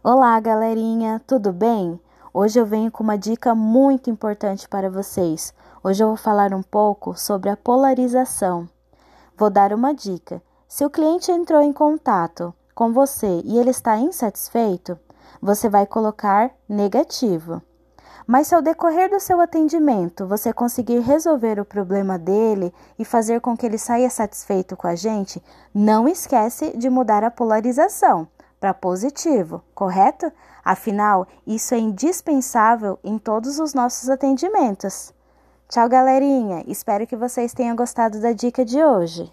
Olá, galerinha, tudo bem? Hoje eu venho com uma dica muito importante para vocês. Hoje eu vou falar um pouco sobre a polarização. Vou dar uma dica. Se o cliente entrou em contato com você e ele está insatisfeito, você vai colocar negativo. Mas se ao decorrer do seu atendimento você conseguir resolver o problema dele e fazer com que ele saia satisfeito com a gente, não esquece de mudar a polarização para positivo, correto? Afinal, isso é indispensável em todos os nossos atendimentos. Tchau, galerinha! Espero que vocês tenham gostado da dica de hoje.